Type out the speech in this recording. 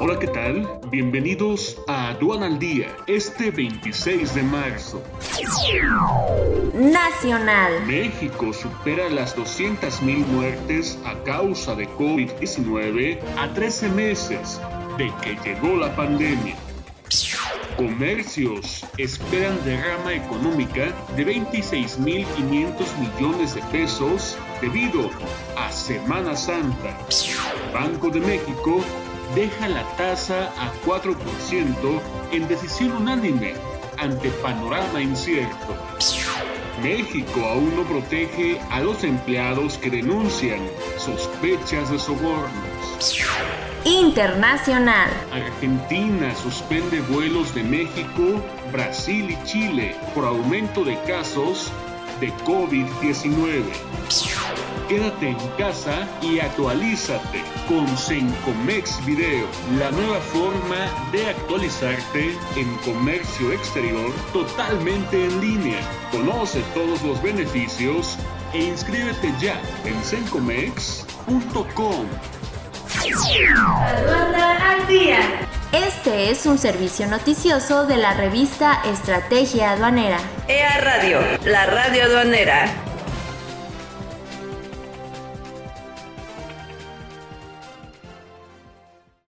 Hola, ¿qué tal? Bienvenidos a Aduana al Día, este 26 de marzo. Nacional. México supera las 200.000 muertes a causa de COVID-19 a 13 meses de que llegó la pandemia. Comercios esperan derrama económica de 26.500 millones de pesos debido a Semana Santa. Banco de México deja la tasa a 4% en decisión unánime ante panorama incierto. México aún no protege a los empleados que denuncian sospechas de sobornos. Internacional. Argentina suspende vuelos de México, Brasil y Chile por aumento de casos de COVID-19. Quédate en casa y actualízate con Sencomex Video, la nueva forma de actualizarte en comercio exterior totalmente en línea. Conoce todos los beneficios e inscríbete ya en sencomex.com. al día. Este es un servicio noticioso de la revista Estrategia Aduanera. EA Radio, la radio aduanera.